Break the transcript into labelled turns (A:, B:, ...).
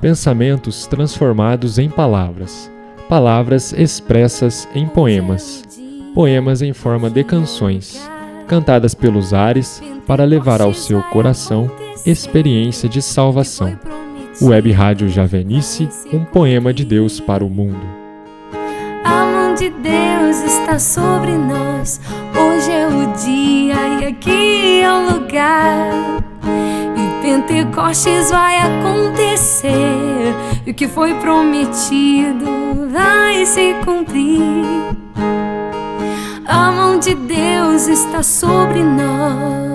A: Pensamentos transformados em palavras, palavras expressas em poemas, poemas em forma de canções, cantadas pelos ares para levar ao seu coração experiência de salvação. Web Rádio Javenice, um poema de Deus para o mundo.
B: A mão de Deus está sobre nós. Hoje é o dia e aqui é o lugar. E Pentecostes vai acontecer. E o que foi prometido vai se cumprir. A mão de Deus está sobre nós.